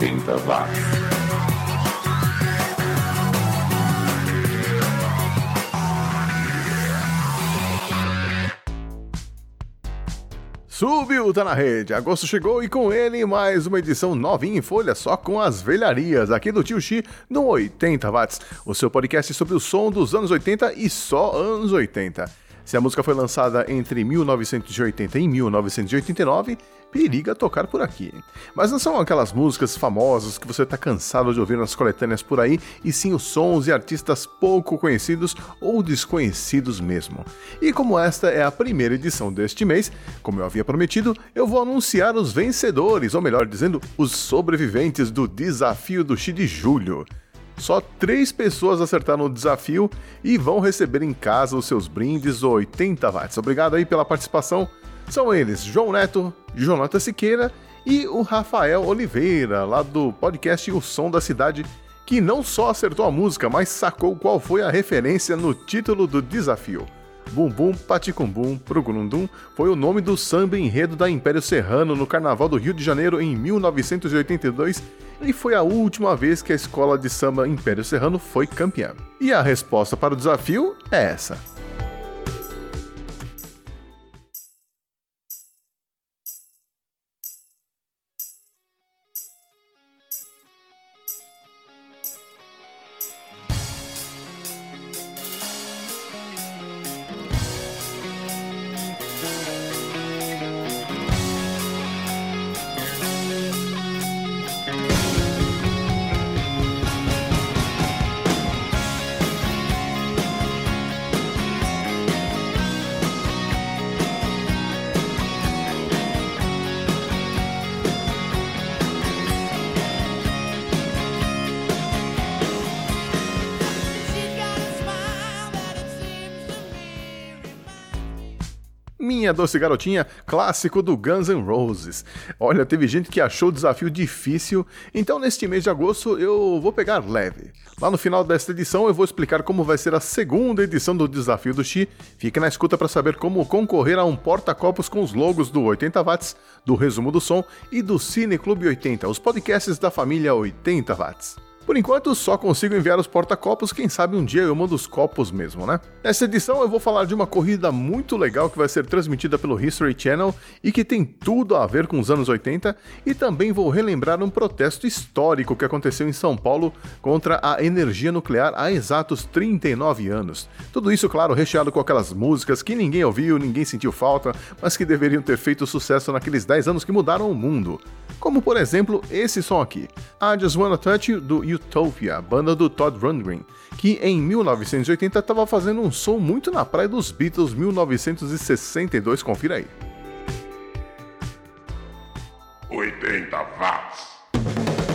80 watts. Subiu, tá na rede. Agosto chegou e com ele mais uma edição novinha em folha, só com as velharias aqui do Tio Xi no 80 Watts, o seu podcast sobre o som dos anos 80 e só anos 80. Se a música foi lançada entre 1980 e 1989, periga tocar por aqui. Mas não são aquelas músicas famosas que você está cansado de ouvir nas coletâneas por aí, e sim os sons e artistas pouco conhecidos ou desconhecidos mesmo. E como esta é a primeira edição deste mês, como eu havia prometido, eu vou anunciar os vencedores, ou melhor dizendo, os sobreviventes do Desafio do X de Julho. Só três pessoas acertaram o desafio e vão receber em casa os seus brindes 80 watts. Obrigado aí pela participação. São eles João Neto, Jonathan Siqueira e o Rafael Oliveira, lá do podcast O Som da Cidade, que não só acertou a música, mas sacou qual foi a referência no título do desafio. Bum Bum Paticumbum Prugurundum foi o nome do samba enredo da Império Serrano no Carnaval do Rio de Janeiro em 1982 e foi a última vez que a escola de samba Império Serrano foi campeã. E a resposta para o desafio é essa. Minha Doce Garotinha, clássico do Guns N' Roses. Olha, teve gente que achou o desafio difícil, então neste mês de agosto eu vou pegar leve. Lá no final desta edição eu vou explicar como vai ser a segunda edição do Desafio do Xi. Fique na escuta para saber como concorrer a um porta-copos com os logos do 80 Watts, do Resumo do Som e do Cine Clube 80, os podcasts da família 80 Watts. Por enquanto, só consigo enviar os porta-copos, quem sabe um dia eu mando os copos mesmo, né? Nessa edição eu vou falar de uma corrida muito legal que vai ser transmitida pelo History Channel e que tem tudo a ver com os anos 80, e também vou relembrar um protesto histórico que aconteceu em São Paulo contra a energia nuclear há exatos 39 anos. Tudo isso, claro, recheado com aquelas músicas que ninguém ouviu, ninguém sentiu falta, mas que deveriam ter feito sucesso naqueles 10 anos que mudaram o mundo. Como por exemplo esse som aqui, I Just Wanna Touch You do Utopia, banda do Todd Rundgren, que em 1980 estava fazendo um som muito na praia dos Beatles 1962, confira aí. 80 watts.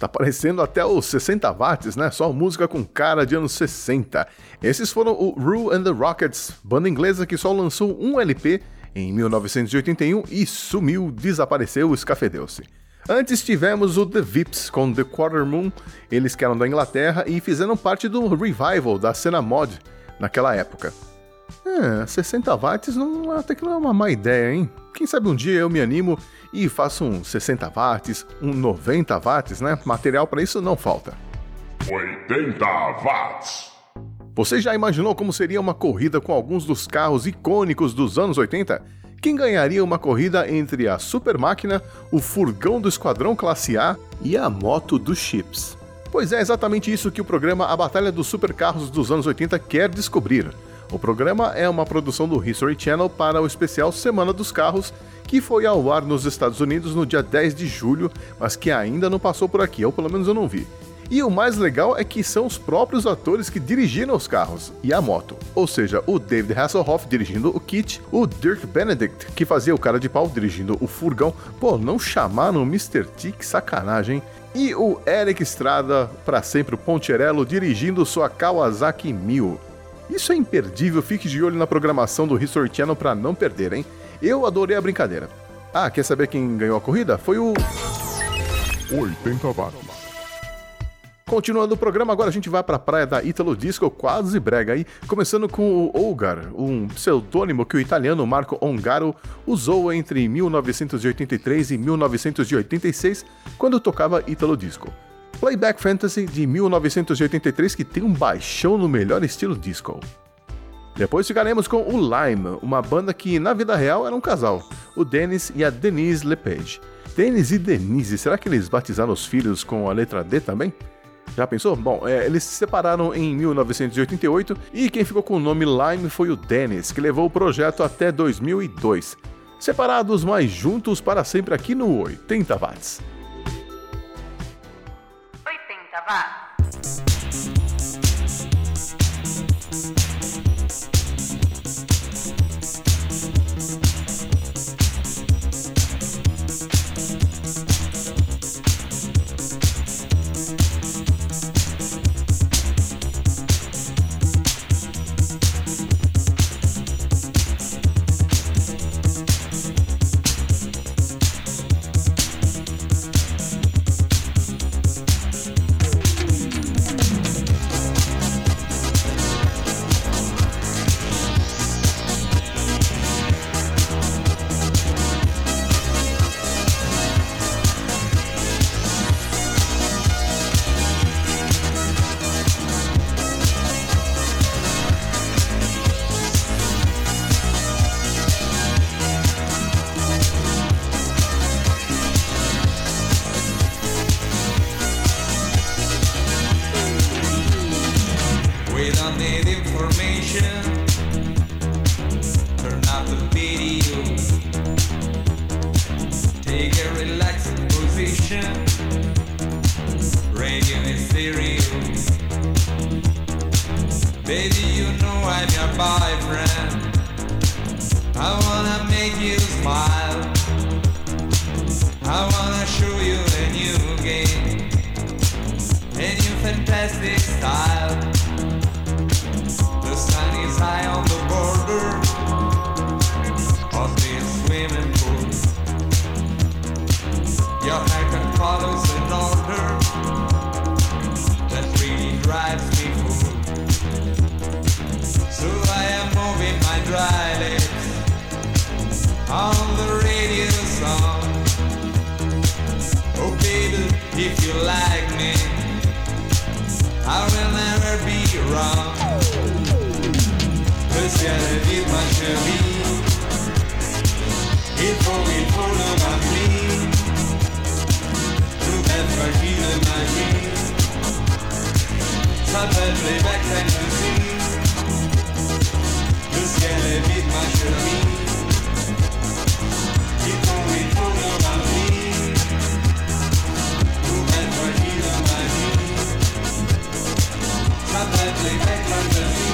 Tá parecendo até os 60 watts, né? Só música com cara de anos 60. Esses foram o Rue and the Rockets, banda inglesa que só lançou um LP em 1981 e sumiu, desapareceu, escafedeu-se. Antes tivemos o The Vips com The Quarter Moon, eles que eram da Inglaterra e fizeram parte do revival da cena mod naquela época. É, 60 watts não, até que não é uma má ideia, hein? Quem sabe um dia eu me animo e faço um 60 watts, um 90 watts, né? Material para isso não falta. 80 watts. Você já imaginou como seria uma corrida com alguns dos carros icônicos dos anos 80? Quem ganharia uma corrida entre a super máquina, o furgão do Esquadrão Classe A e a moto dos chips? Pois é exatamente isso que o programa A Batalha dos Supercarros dos anos 80 quer descobrir. O programa é uma produção do History Channel para o especial Semana dos Carros, que foi ao ar nos Estados Unidos no dia 10 de julho, mas que ainda não passou por aqui, ou pelo menos eu não vi. E o mais legal é que são os próprios atores que dirigiram os carros e a moto. Ou seja, o David Hasselhoff dirigindo o kit, o Dirk Benedict, que fazia o cara de pau dirigindo o furgão. Pô, não chamaram o Mr. T, que sacanagem. E o Eric Estrada, para sempre o Poncherello, dirigindo sua Kawasaki 1000. Isso é imperdível, fique de olho na programação do History Channel para não perder, hein? Eu adorei a brincadeira. Ah, quer saber quem ganhou a corrida? Foi o 80 watts. Continuando o programa, agora a gente vai para a praia da Italo Disco, quase brega aí, começando com o Olgar, um pseudônimo que o italiano Marco Ongaro usou entre 1983 e 1986, quando tocava Italo Disco. Playback Fantasy de 1983 que tem um baixão no melhor estilo disco. Depois ficaremos com o Lime, uma banda que na vida real era um casal, o Dennis e a Denise Lepage. Dennis e Denise, será que eles batizaram os filhos com a letra D também? Já pensou? Bom, é, eles se separaram em 1988 e quem ficou com o nome Lime foi o Dennis, que levou o projeto até 2002. Separados, mas juntos para sempre aqui no 80 Watts. 80 Take a relaxing position. Radio is stereo. Baby, you know I'm your boyfriend. I wanna make you smile. I wanna show you a new game. A new fantastic style. The sun is high on the border haircut follows an order that really drives me fool. So I am moving my dry lips on the radio song. Oh baby, if you like me, I will never be wrong. Le ciel est vide, ma chérie. Il faut, il faut le remplir. j'appelle les mecs je suis Le ciel est vide, ma chemise Ils font, ils font leur avenir Pour être dans ma vie. J'appelle les mecs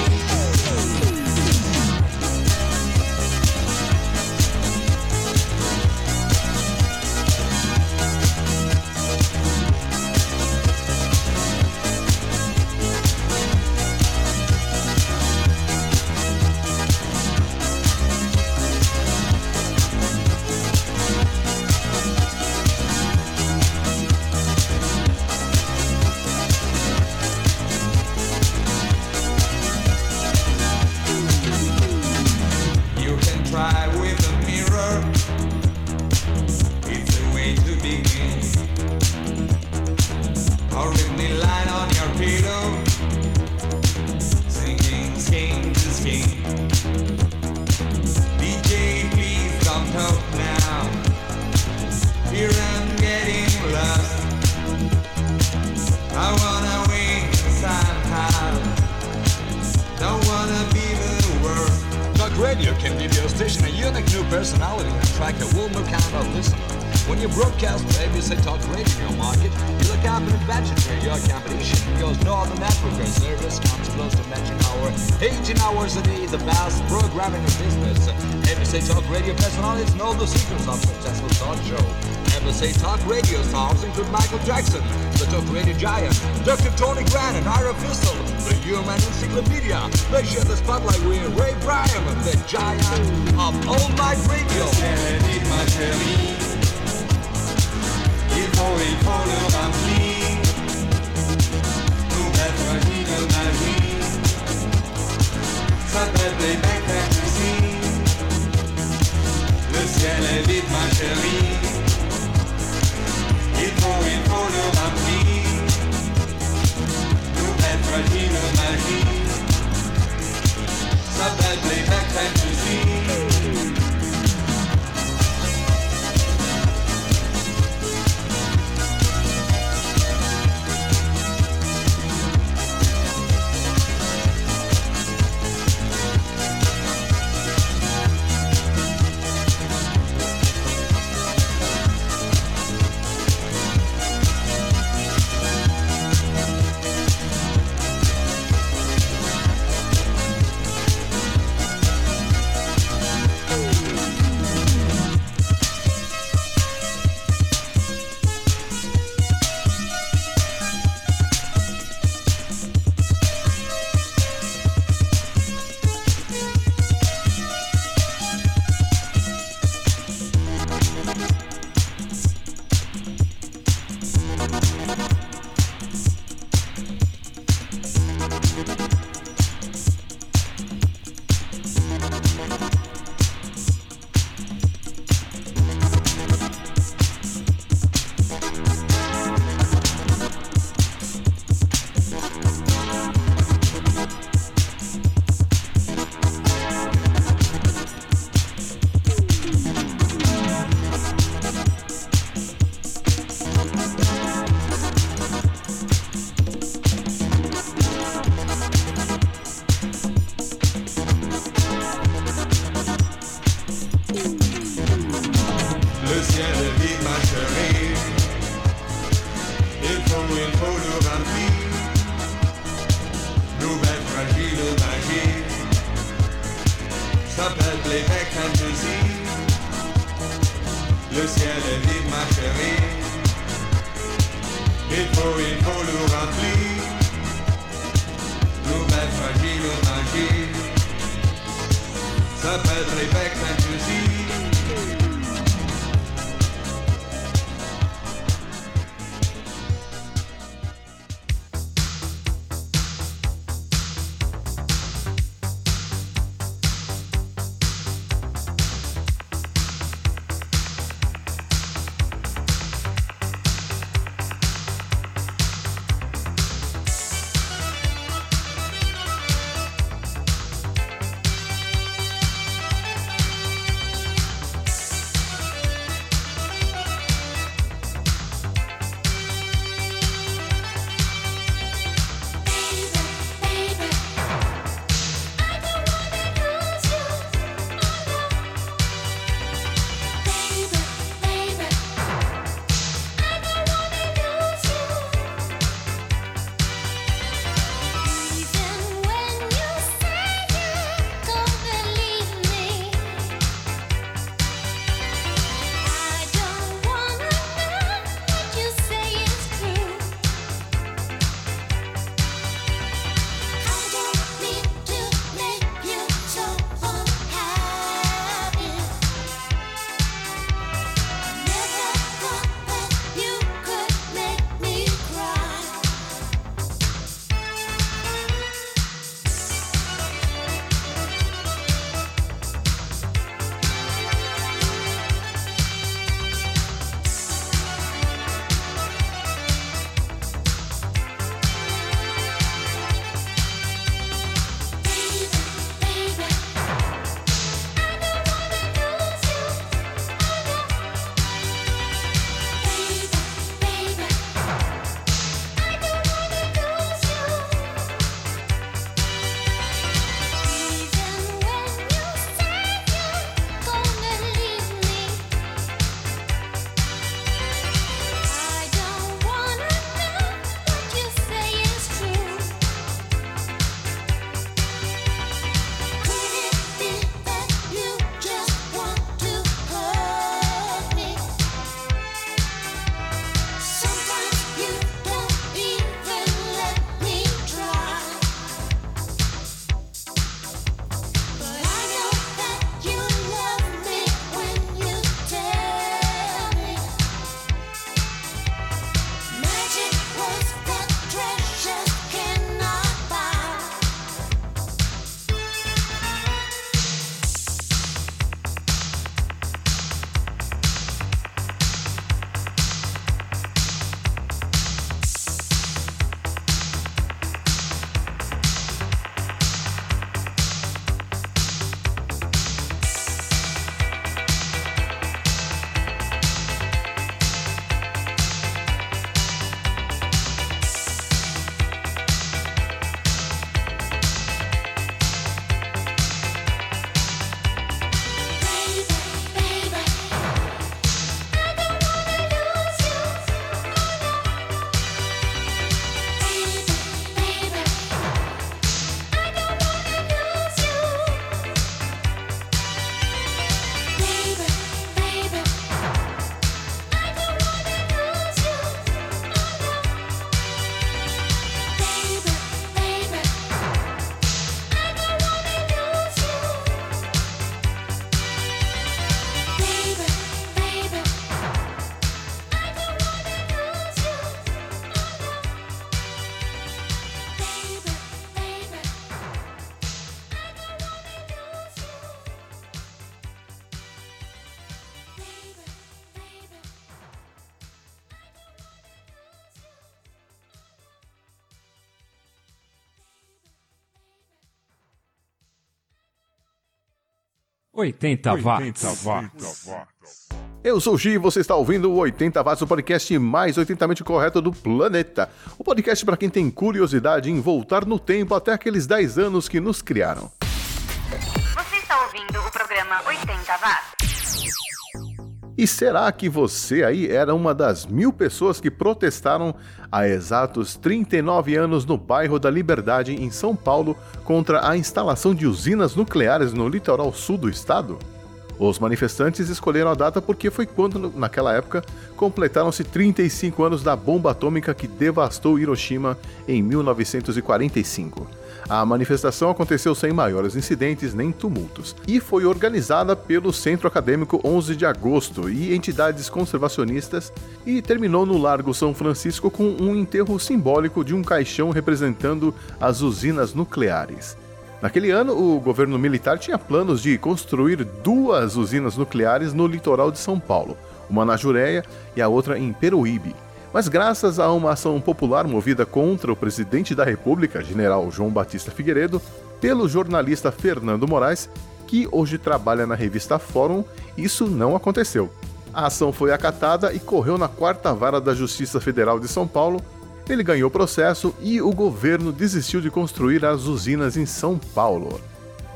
personality and a new kind of listener. When you broadcast ABC Talk Radio market, you look for advantage for your competition because Northern or service comes close to matching our 18 hours a day, the best programming in business. ABC Talk Radio personalities know the secrets of successful talk show. ABC Talk Radio stars include Michael Jackson, the Talk Radio Giant, Dr. Tony Grant and Ira Fistel, the Human Encyclopedia. They share the spotlight with Ray Bryan, the giant of All Night Radio. Le ciel est vide, ma chérie. faut, il le. Nous ça peut être les 80 watts. Eu sou o Gi e você está ouvindo o 80 Watts, o podcast mais 80mente correto do planeta. O podcast para quem tem curiosidade em voltar no tempo até aqueles 10 anos que nos criaram. Você está ouvindo o programa 80 watts. E será que você aí era uma das mil pessoas que protestaram há exatos 39 anos no bairro da Liberdade, em São Paulo, contra a instalação de usinas nucleares no litoral sul do estado? Os manifestantes escolheram a data porque foi quando, naquela época, completaram-se 35 anos da bomba atômica que devastou Hiroshima em 1945. A manifestação aconteceu sem maiores incidentes nem tumultos e foi organizada pelo Centro Acadêmico 11 de Agosto e entidades conservacionistas e terminou no Largo São Francisco com um enterro simbólico de um caixão representando as usinas nucleares. Naquele ano, o governo militar tinha planos de construir duas usinas nucleares no litoral de São Paulo, uma na Jureia e a outra em Peruíbe. Mas graças a uma ação popular movida contra o presidente da República, general João Batista Figueiredo, pelo jornalista Fernando Moraes, que hoje trabalha na revista Fórum, isso não aconteceu. A ação foi acatada e correu na quarta vara da Justiça Federal de São Paulo. Ele ganhou o processo e o governo desistiu de construir as usinas em São Paulo.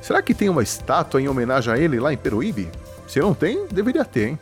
Será que tem uma estátua em homenagem a ele lá em Peruíbe? Se não tem, deveria ter, hein?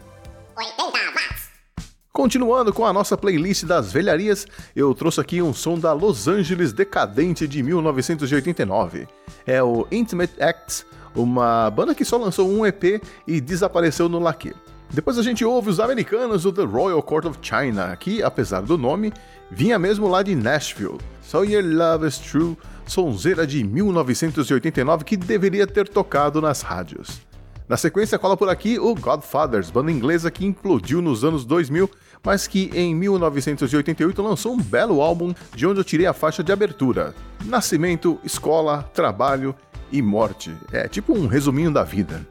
Continuando com a nossa playlist das velharias, eu trouxe aqui um som da Los Angeles Decadente de 1989. É o Intimate Acts, uma banda que só lançou um EP e desapareceu no laque. Depois a gente ouve os americanos do The Royal Court of China, que, apesar do nome, vinha mesmo lá de Nashville. So Your Love is True, sonzeira de 1989 que deveria ter tocado nas rádios. Na sequência, cola por aqui o Godfathers, banda inglesa que implodiu nos anos 2000, mas que em 1988 lançou um belo álbum de onde eu tirei a faixa de abertura: Nascimento, Escola, Trabalho e Morte. É tipo um resuminho da vida.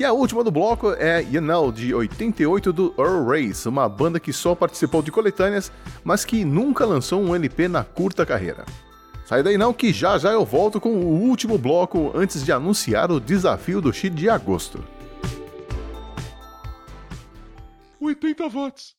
E a última do bloco é You Know, de 88 do Earl Race, uma banda que só participou de coletâneas, mas que nunca lançou um LP na curta carreira. Sai daí não que já já eu volto com o último bloco antes de anunciar o desafio do X de agosto. 80 watts.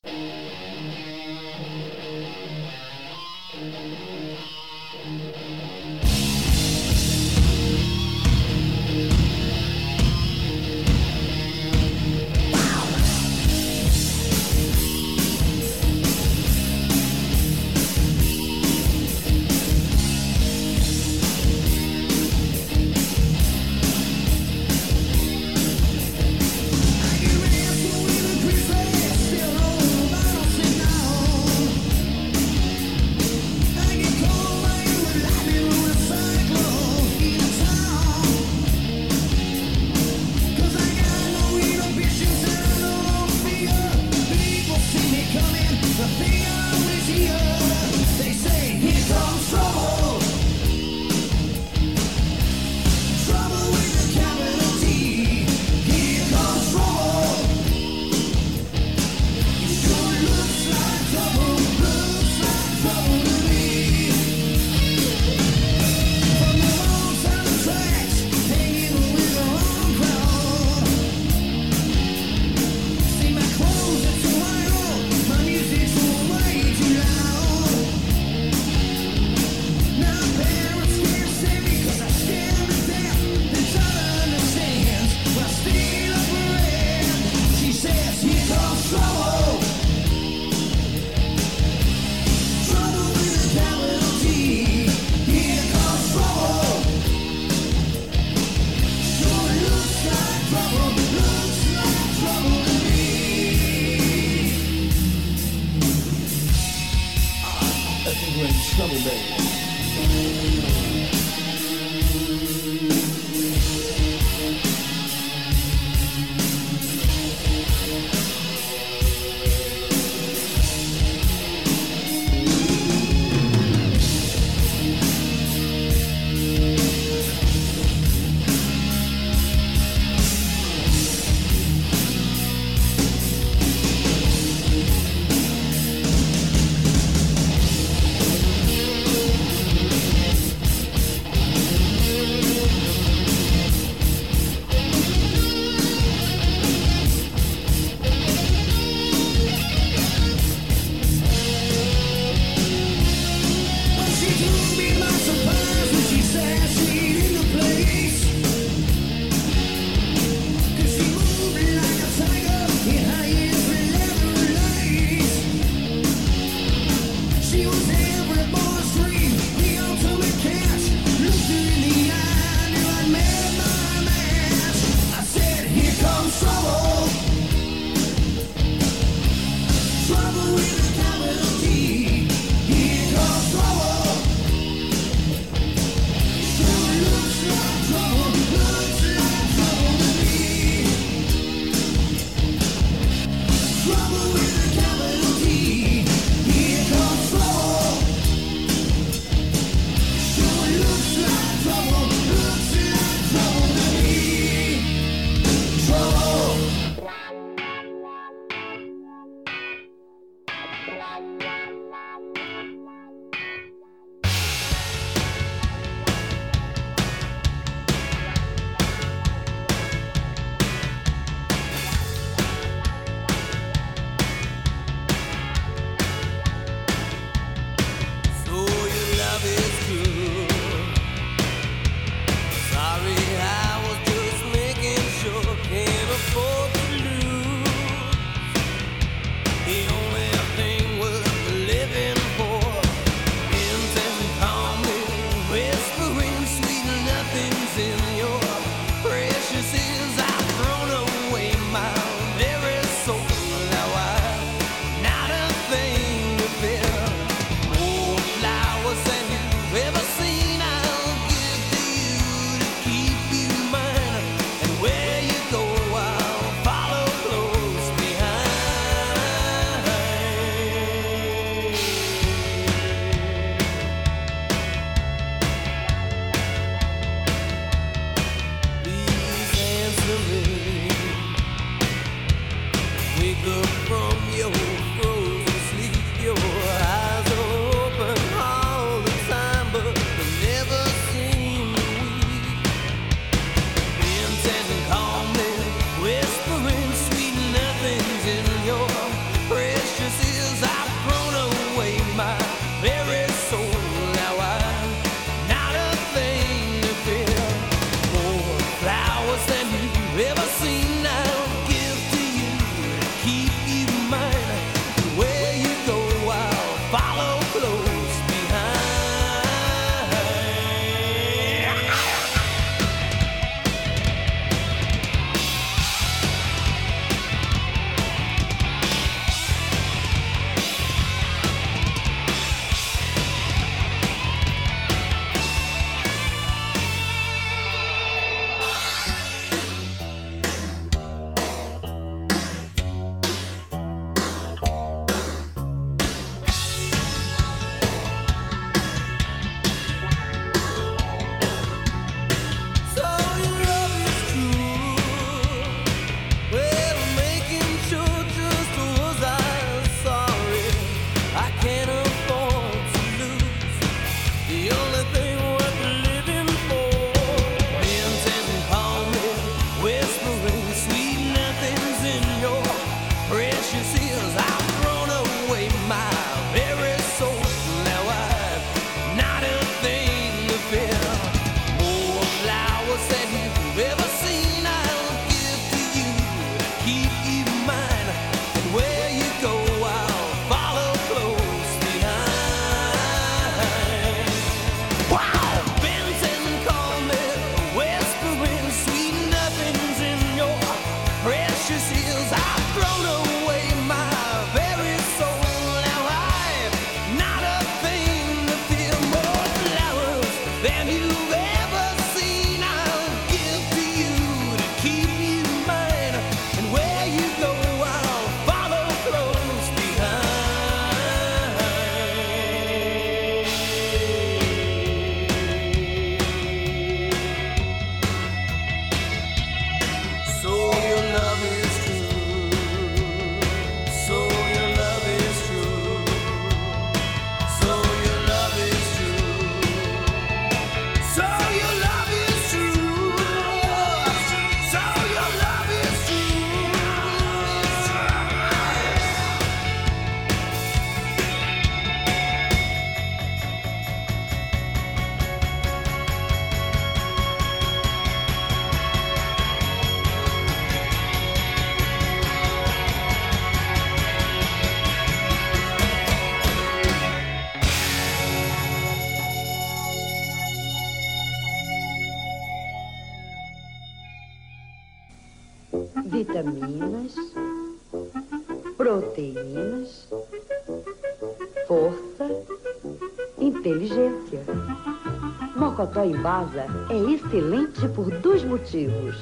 Mocotó em Baza é excelente por dois motivos.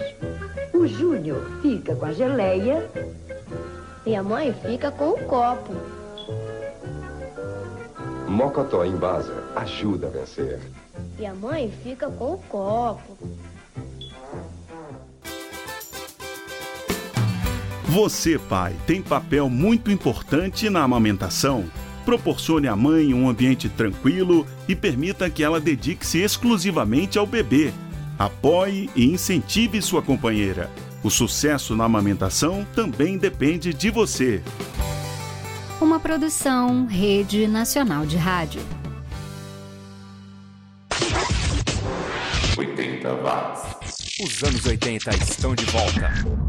O Júnior fica com a geleia E a mãe fica com o copo. Mocotó em Baza ajuda a vencer. E a mãe fica com o copo. Você, pai, tem papel muito importante na amamentação. Proporcione à mãe um ambiente tranquilo e permita que ela dedique-se exclusivamente ao bebê. Apoie e incentive sua companheira. O sucesso na amamentação também depende de você. Uma produção Rede Nacional de Rádio. 80 watts. Os anos 80 estão de volta.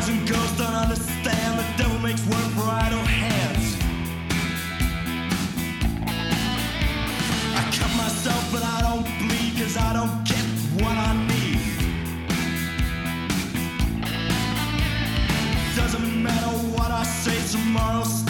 Boys and girls don't understand the devil makes work for idle hands. I cut myself, but I don't bleed, cause I don't get what I need. Doesn't matter what I say, tomorrow's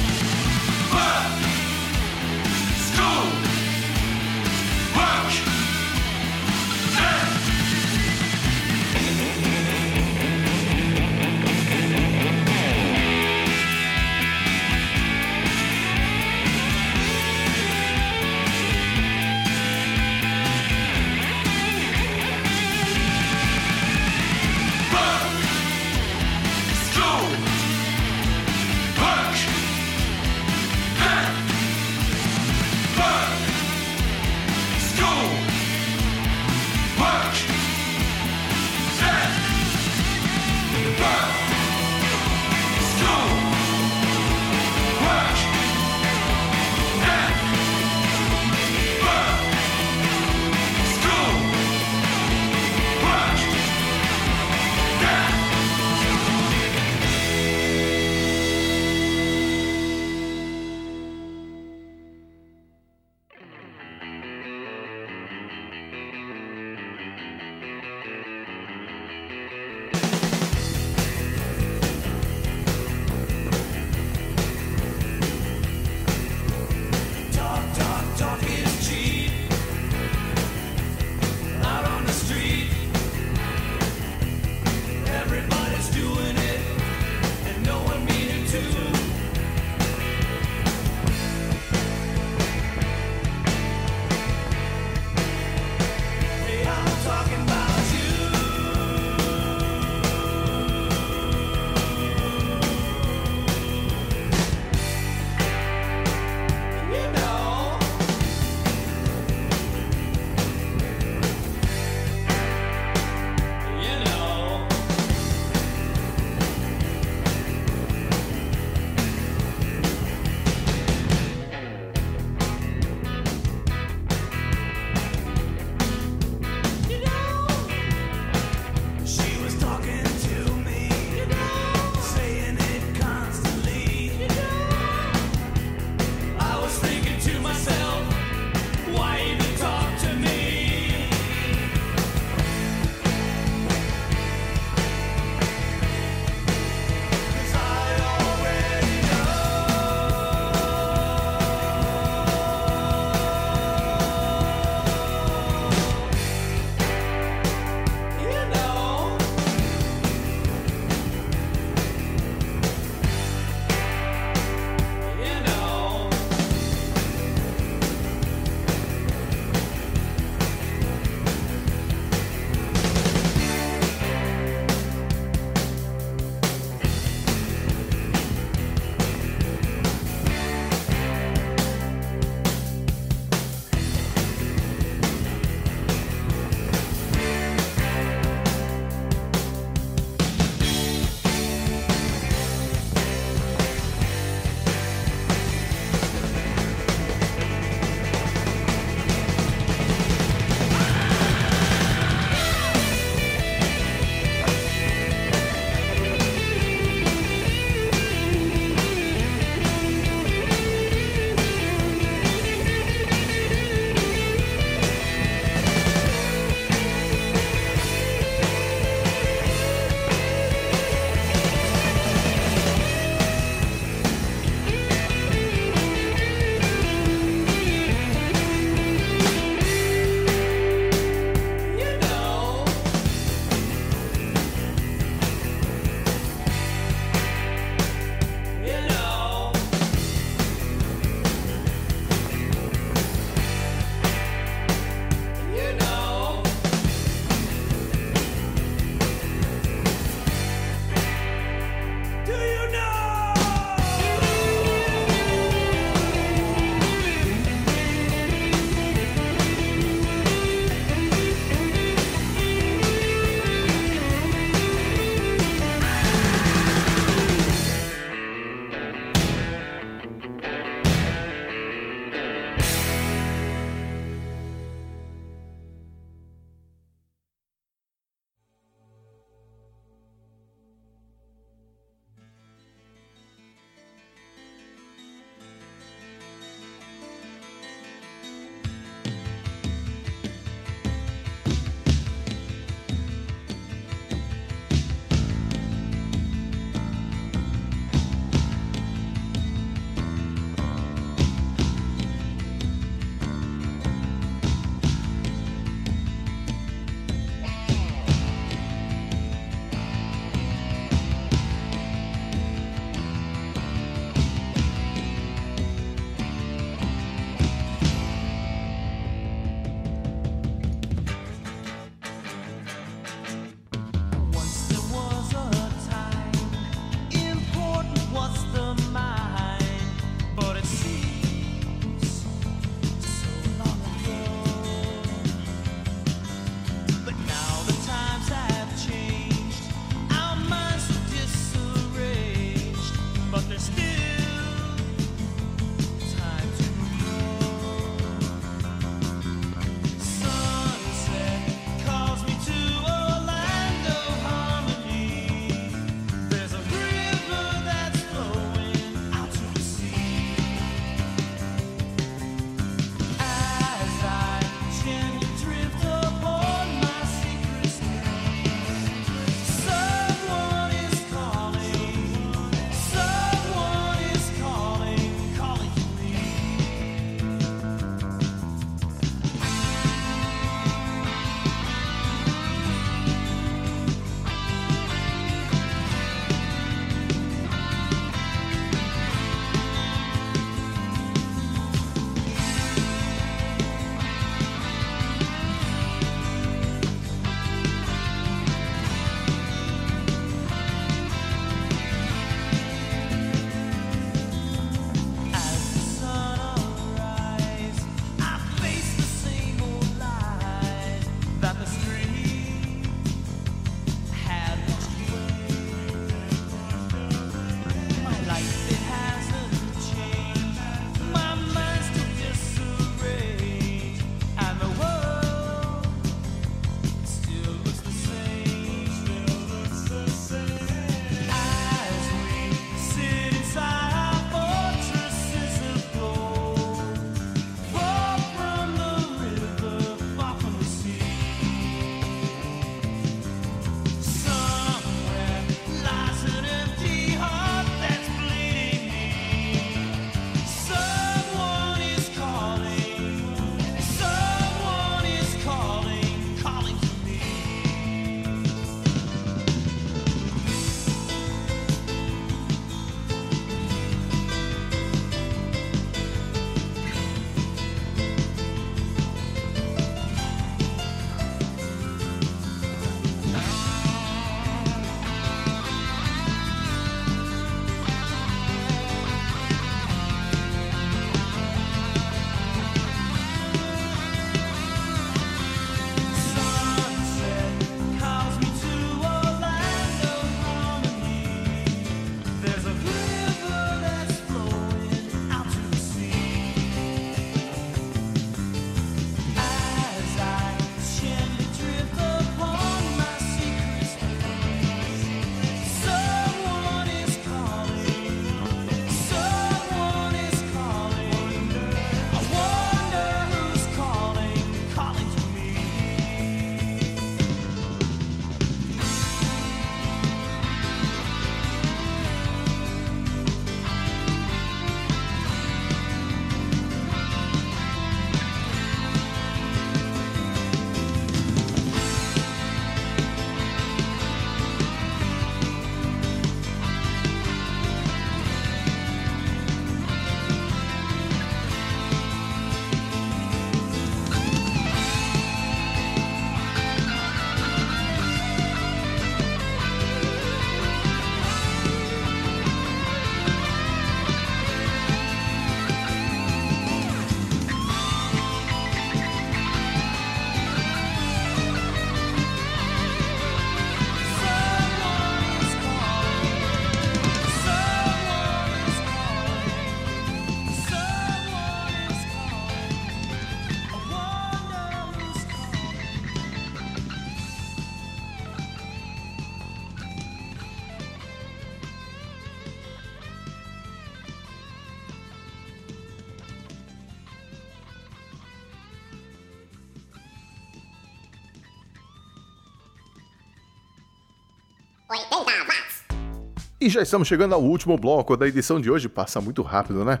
E já estamos chegando ao último bloco da edição de hoje. Passa muito rápido, né?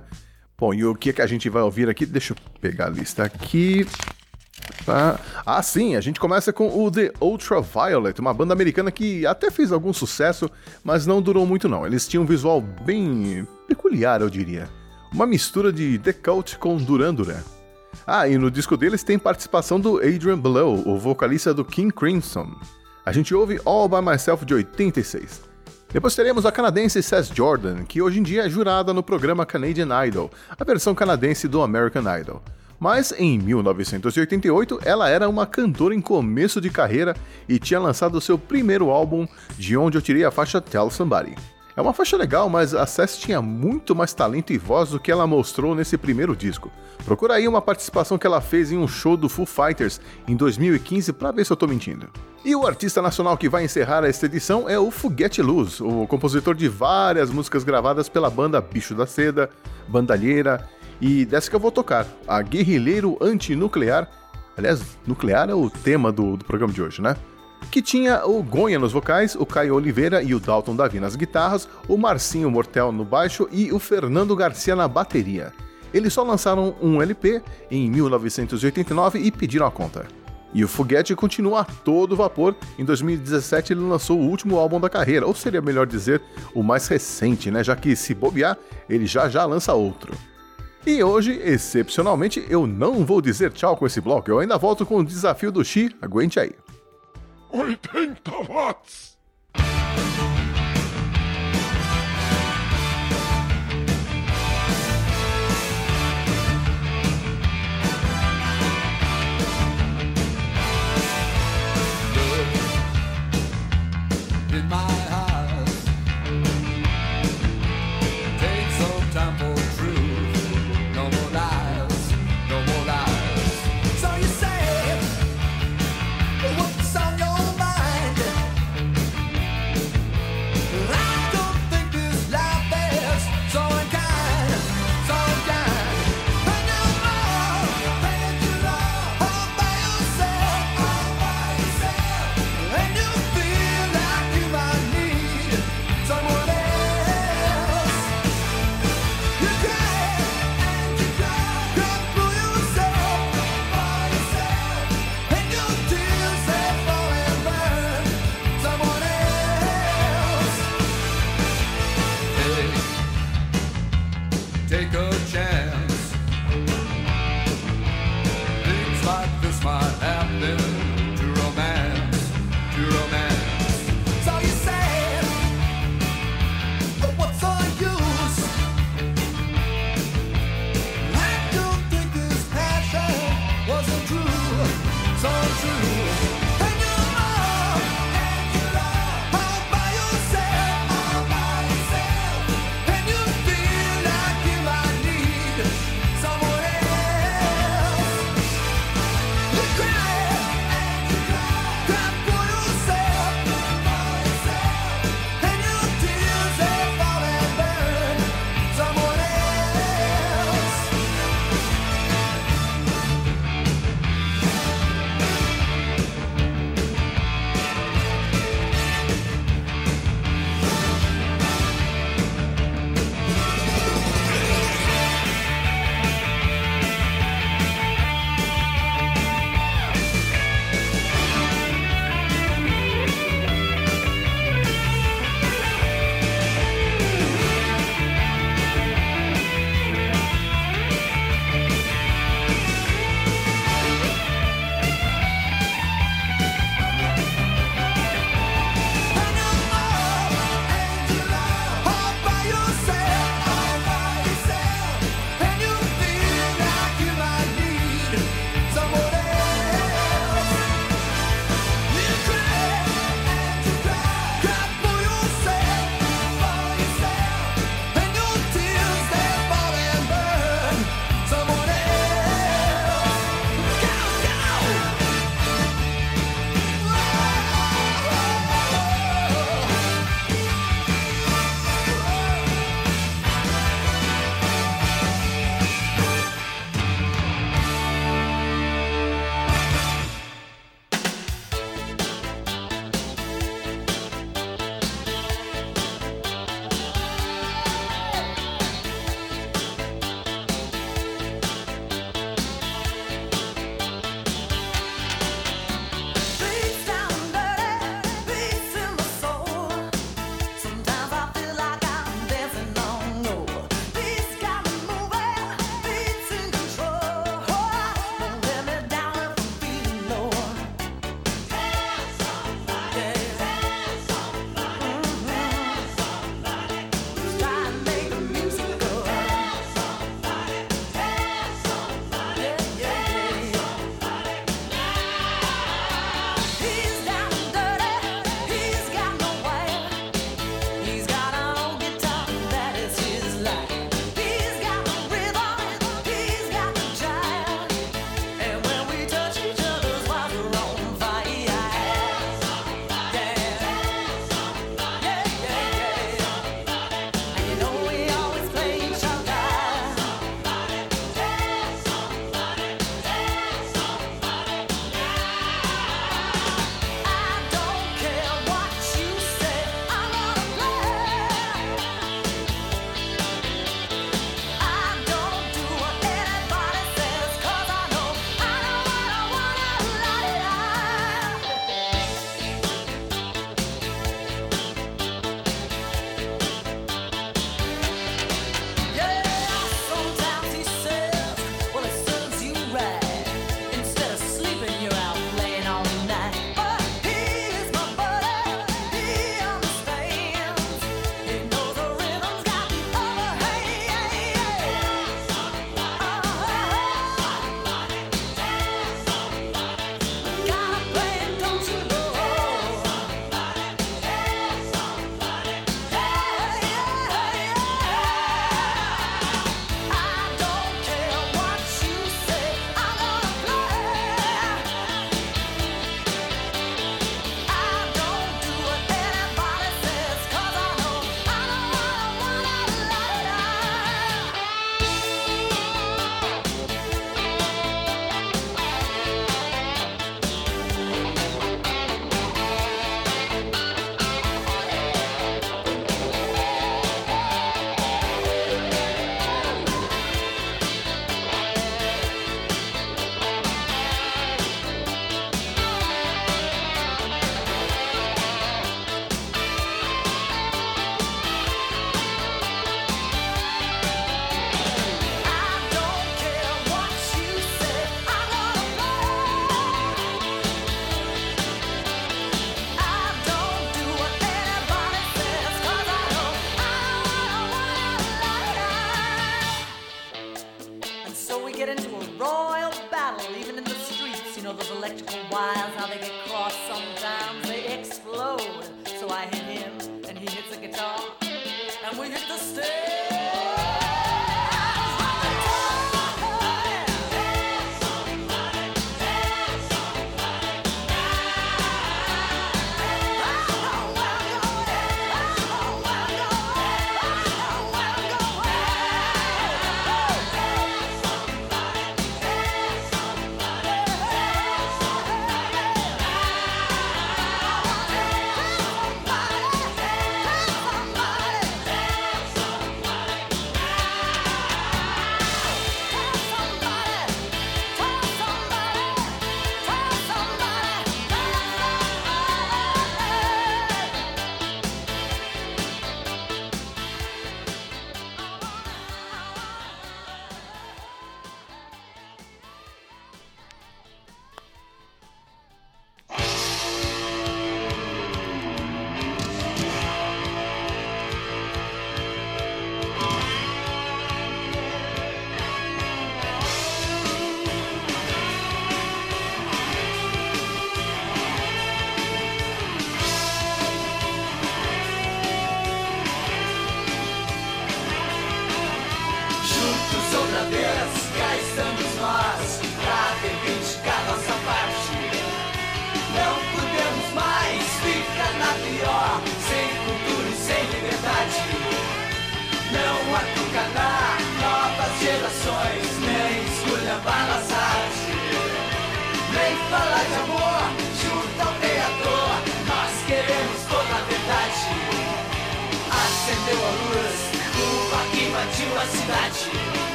Bom, e o que, é que a gente vai ouvir aqui? Deixa eu pegar a lista aqui. Ah, ah, sim, a gente começa com o The Ultraviolet, uma banda americana que até fez algum sucesso, mas não durou muito não. Eles tinham um visual bem peculiar, eu diria. Uma mistura de The Cult com Duran Duran. Ah, e no disco deles tem participação do Adrian Below, o vocalista do King Crimson. A gente ouve All By Myself de 86. Depois teremos a canadense Seth Jordan, que hoje em dia é jurada no programa Canadian Idol, a versão canadense do American Idol. Mas em 1988 ela era uma cantora em começo de carreira e tinha lançado seu primeiro álbum, de onde eu tirei a faixa Tell Somebody. É uma faixa legal, mas a Cess tinha muito mais talento e voz do que ela mostrou nesse primeiro disco. Procura aí uma participação que ela fez em um show do Foo Fighters em 2015 para ver se eu tô mentindo. E o artista nacional que vai encerrar esta edição é o Foguete Luz, o compositor de várias músicas gravadas pela banda Bicho da Seda, Bandalheira e dessa que eu vou tocar, a Guerrilheiro Antinuclear. Aliás, nuclear é o tema do, do programa de hoje, né? Que tinha o Gonha nos vocais, o Caio Oliveira e o Dalton Davi nas guitarras, o Marcinho Mortel no baixo e o Fernando Garcia na bateria. Eles só lançaram um LP em 1989 e pediram a conta. E o Foguete continua a todo vapor. Em 2017 ele lançou o último álbum da carreira, ou seria melhor dizer, o mais recente, né? Já que se bobear, ele já já lança outro. E hoje, excepcionalmente, eu não vou dizer tchau com esse bloco, eu ainda volto com o desafio do Xi, aguente aí. 80 watts! in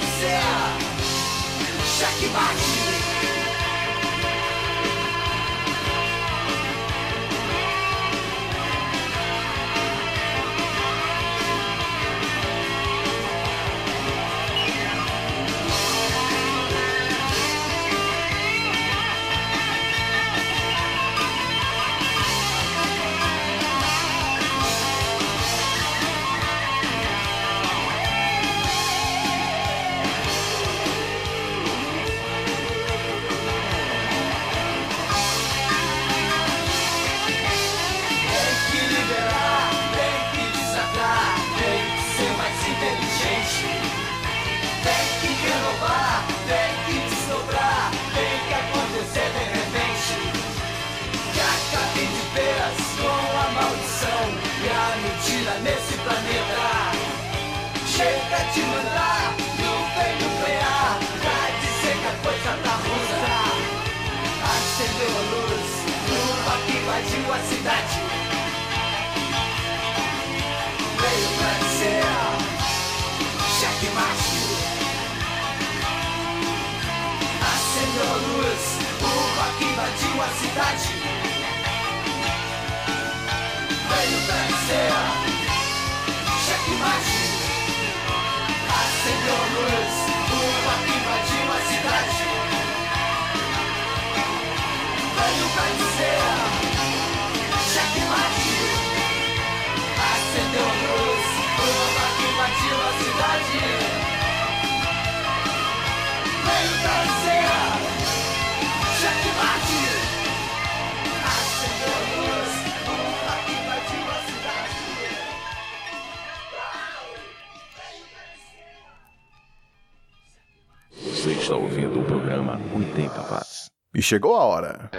Dizer checkmate. Está ouvindo o programa 80 Watts. E chegou a hora.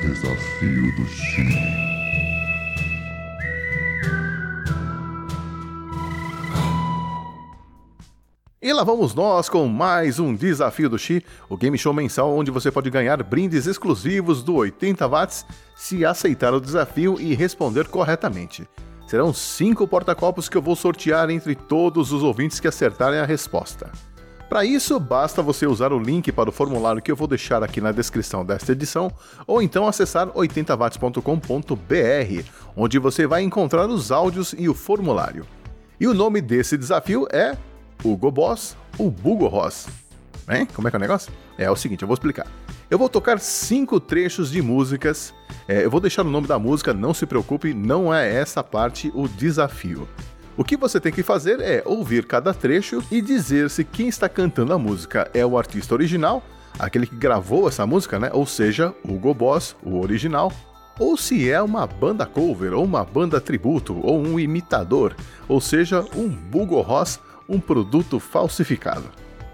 desafio do X. E lá vamos nós com mais um Desafio do Xi, o game show mensal onde você pode ganhar brindes exclusivos do 80 watts se aceitar o desafio e responder corretamente. Serão cinco porta-copos que eu vou sortear entre todos os ouvintes que acertarem a resposta. Para isso, basta você usar o link para o formulário que eu vou deixar aqui na descrição desta edição, ou então acessar 80watts.com.br, onde você vai encontrar os áudios e o formulário. E o nome desse desafio é Hugo Boss, o Bugo Ross. Hein? Como é que é o negócio? É, o seguinte, eu vou explicar. Eu vou tocar cinco trechos de músicas. É, eu vou deixar o nome da música, não se preocupe, não é essa parte o desafio. O que você tem que fazer é ouvir cada trecho e dizer se quem está cantando a música é o artista original, aquele que gravou essa música, né? Ou seja, Hugo Boss, o original, ou se é uma banda cover, ou uma banda tributo, ou um imitador, ou seja, um Bugo Ross, um produto falsificado.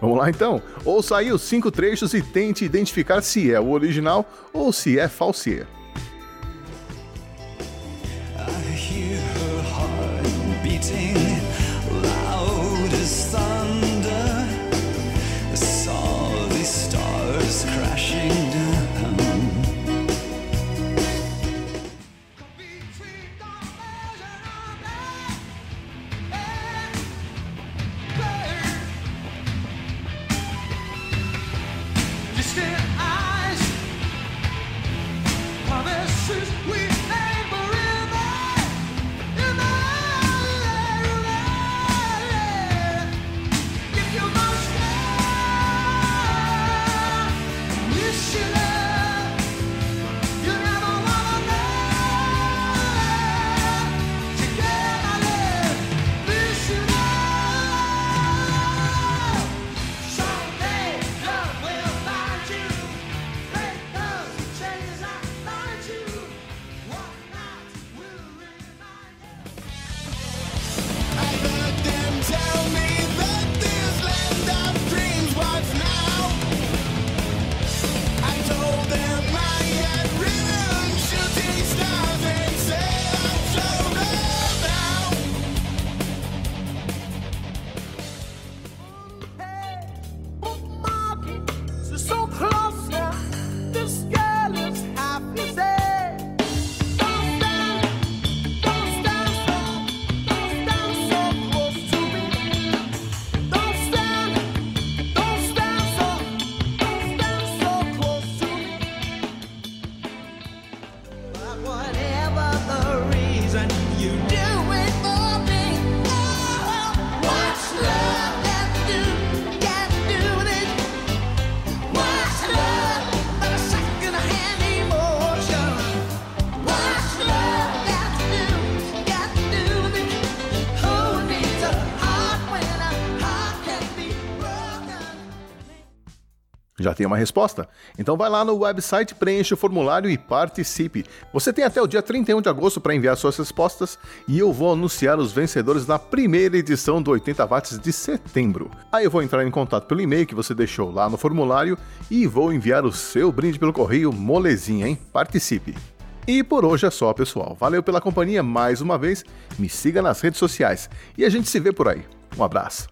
Vamos lá então? Ouça aí os cinco trechos e tente identificar se é o original ou se é falsier. Tem uma resposta? Então vai lá no website, preencha o formulário e participe. Você tem até o dia 31 de agosto para enviar suas respostas e eu vou anunciar os vencedores na primeira edição do 80 watts de setembro. Aí eu vou entrar em contato pelo e-mail que você deixou lá no formulário e vou enviar o seu brinde pelo correio molezinha, hein? Participe! E por hoje é só, pessoal. Valeu pela companhia mais uma vez. Me siga nas redes sociais e a gente se vê por aí. Um abraço.